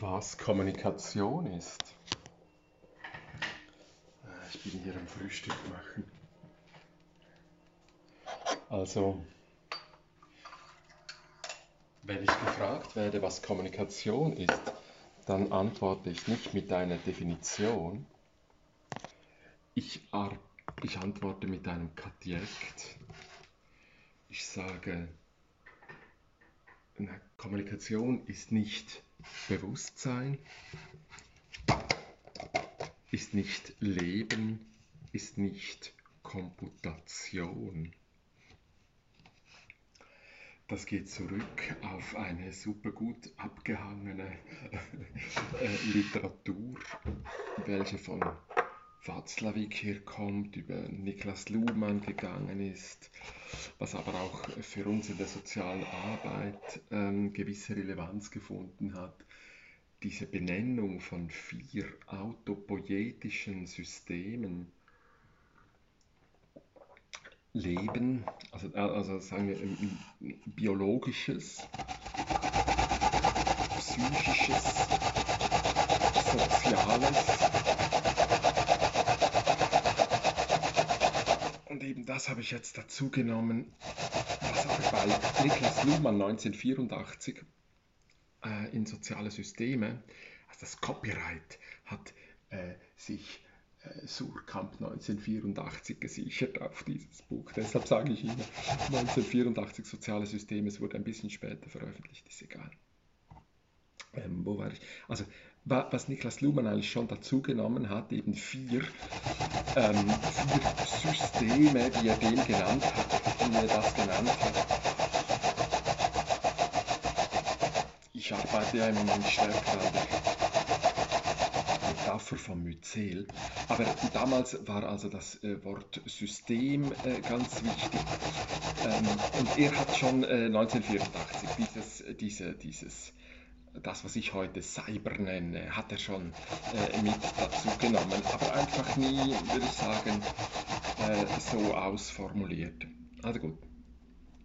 was Kommunikation ist. Äh, ich bin hier am Frühstück machen. Also, wenn ich gefragt werde, was Kommunikation ist, dann antworte ich nicht mit einer Definition. Ich, ich antworte mit einem Kadjekt. Ich sage, Kommunikation ist nicht Bewusstsein, ist nicht Leben, ist nicht Komputation. Das geht zurück auf eine super gut abgehangene äh, Literatur, welche von Václavík herkommt, über Niklas Luhmann gegangen ist, was aber auch für uns in der sozialen Arbeit ähm, gewisse Relevanz gefunden hat. Diese Benennung von vier autopoietischen Systemen, Leben, also, also sagen wir biologisches, psychisches, soziales, das habe ich jetzt dazu genommen, was aber bei Niklas Luhmann 1984 äh, in soziale Systeme, also das Copyright hat äh, sich äh, Surkamp 1984 gesichert auf dieses Buch. Deshalb sage ich Ihnen 1984 soziale Systeme, es wurde ein bisschen später veröffentlicht, ist egal. Ähm, wo war ich? Also was Niklas Luhmann eigentlich schon dazu genommen hat, eben vier, ähm, vier Systeme, wie er den genannt hat, wie er das genannt hat. Ich arbeite ja im Moment stärker an der Metapher von Myzel, aber damals war also das äh, Wort System äh, ganz wichtig ähm, und er hat schon äh, 1984 dieses, diese, dieses das, was ich heute Cyber nenne, hat er schon äh, mit dazu genommen, aber einfach nie, würde ich sagen, äh, so ausformuliert. Also gut.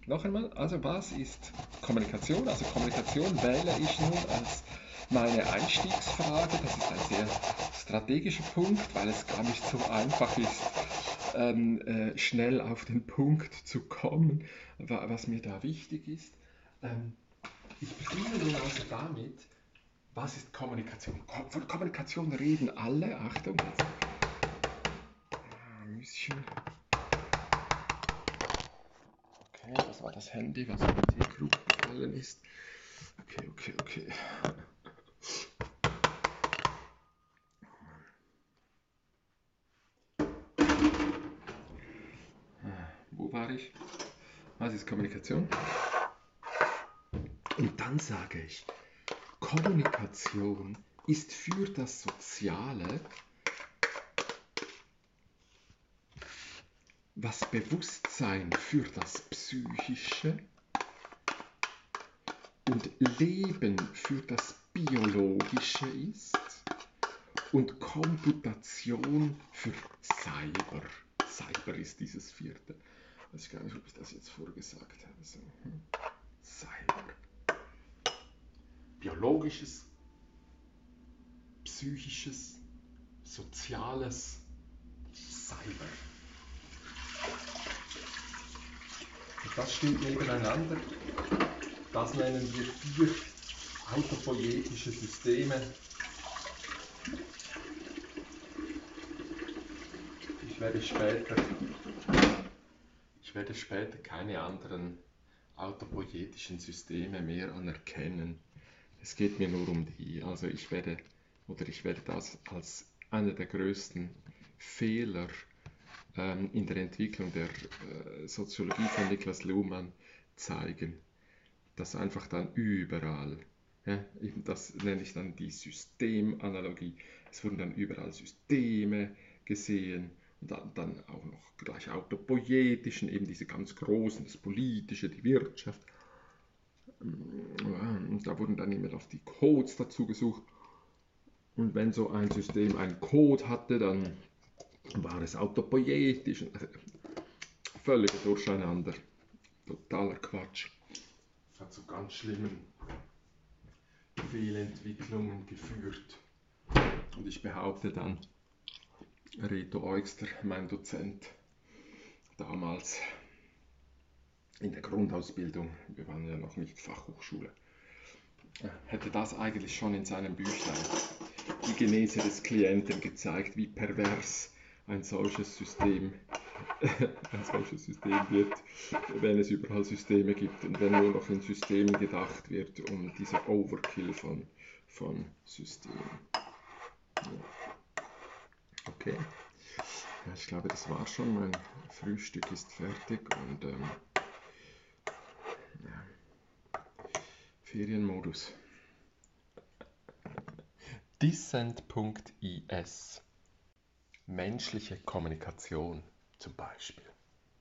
Noch einmal, also was ist Kommunikation? Also Kommunikation wähle ich nun als meine Einstiegsfrage. Das ist ein sehr strategischer Punkt, weil es gar nicht so einfach ist, ähm, äh, schnell auf den Punkt zu kommen, was mir da wichtig ist. Ähm, ich beginne nun also damit, was ist Kommunikation? Von Kommunikation reden alle, Achtung. Ah, Müschen. Okay, das war das Handy, was in die Teekrug gefallen ist. Okay, okay, okay. Ah, wo war ich? Was ist Kommunikation? Und dann sage ich, Kommunikation ist für das Soziale, was Bewusstsein für das Psychische und Leben für das Biologische ist und Komputation für Cyber. Cyber ist dieses vierte. Ich weiß gar nicht, ob ich das jetzt vorgesagt habe. Hm. Cyber biologisches, psychisches, soziales Cyber. Und das steht nebeneinander. Das nennen wir vier autopoietische Systeme. Ich werde später, ich werde später keine anderen autopoietischen Systeme mehr anerkennen. Es geht mir nur um die. Also ich werde, oder ich werde das als einer der größten Fehler ähm, in der Entwicklung der äh, Soziologie von Niklas Luhmann zeigen, dass einfach dann überall, ja, das nenne ich dann die Systemanalogie, es wurden dann überall Systeme gesehen und dann, dann auch noch gleich autopoietischen, eben diese ganz großen, das Politische, die Wirtschaft da wurden dann immer auf die Codes dazu gesucht. Und wenn so ein System einen Code hatte, dann war es autopoietisch. Also völliger Durcheinander. Totaler Quatsch. Hat so ganz schlimmen Fehlentwicklungen geführt. Und ich behaupte dann, Reto Eugster, mein Dozent, damals in der Grundausbildung, wir waren ja noch nicht Fachhochschule, hätte das eigentlich schon in seinem Büchlein, die Genese des Klienten, gezeigt, wie pervers ein solches System ein solches System wird, wenn es überall Systeme gibt und wenn nur noch in Systemen gedacht wird, um diese Overkill von, von Systemen. Ja. Okay. Ich glaube, das war schon. Mein Frühstück ist fertig und ähm, Ferienmodus. Dissent.is Menschliche Kommunikation zum Beispiel.